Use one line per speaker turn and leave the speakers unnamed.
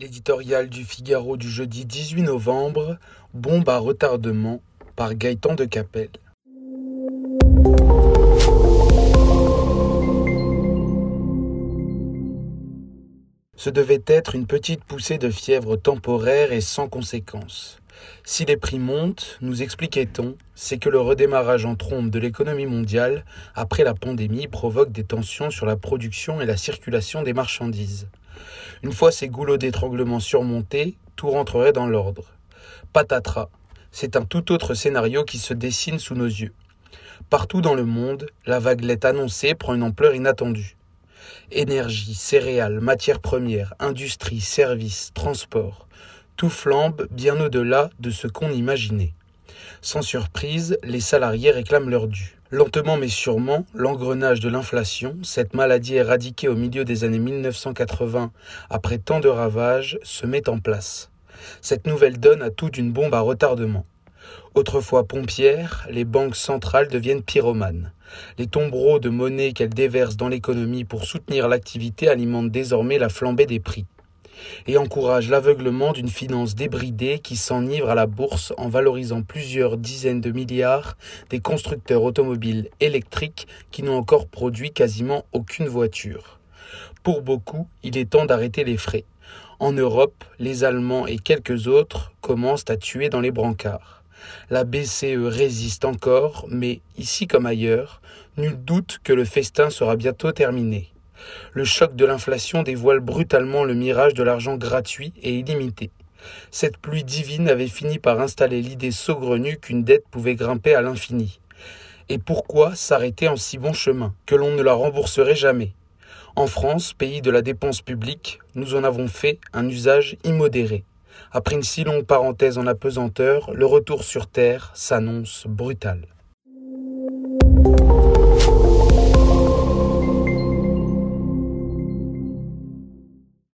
L'éditorial du Figaro du jeudi 18 novembre, Bombe à retardement, par Gaëtan de Capelle. Ce devait être une petite poussée de fièvre temporaire et sans conséquence. Si les prix montent, nous expliquait-on, c'est que le redémarrage en trombe de l'économie mondiale après la pandémie provoque des tensions sur la production et la circulation des marchandises. Une fois ces goulots d'étranglement surmontés, tout rentrerait dans l'ordre. Patatras, c'est un tout autre scénario qui se dessine sous nos yeux. Partout dans le monde, la vaguelette annoncée prend une ampleur inattendue. Énergie, céréales, matières premières, industrie, services, transport, tout flambe bien au-delà de ce qu'on imaginait. Sans surprise, les salariés réclament leur dû. Lentement mais sûrement, l'engrenage de l'inflation, cette maladie éradiquée au milieu des années 1980 après tant de ravages, se met en place. Cette nouvelle donne à tout d'une bombe à retardement. Autrefois pompières, les banques centrales deviennent pyromanes. Les tombereaux de monnaie qu'elles déversent dans l'économie pour soutenir l'activité alimentent désormais la flambée des prix et encouragent l'aveuglement d'une finance débridée qui s'enivre à la bourse en valorisant plusieurs dizaines de milliards des constructeurs automobiles électriques qui n'ont encore produit quasiment aucune voiture. Pour beaucoup, il est temps d'arrêter les frais. En Europe, les Allemands et quelques autres commencent à tuer dans les brancards. La BCE résiste encore, mais ici comme ailleurs, nul doute que le festin sera bientôt terminé. Le choc de l'inflation dévoile brutalement le mirage de l'argent gratuit et illimité. Cette pluie divine avait fini par installer l'idée saugrenue qu'une dette pouvait grimper à l'infini. Et pourquoi s'arrêter en si bon chemin, que l'on ne la rembourserait jamais? En France, pays de la dépense publique, nous en avons fait un usage immodéré. Après une si longue parenthèse en apesanteur, le retour sur Terre s'annonce brutal.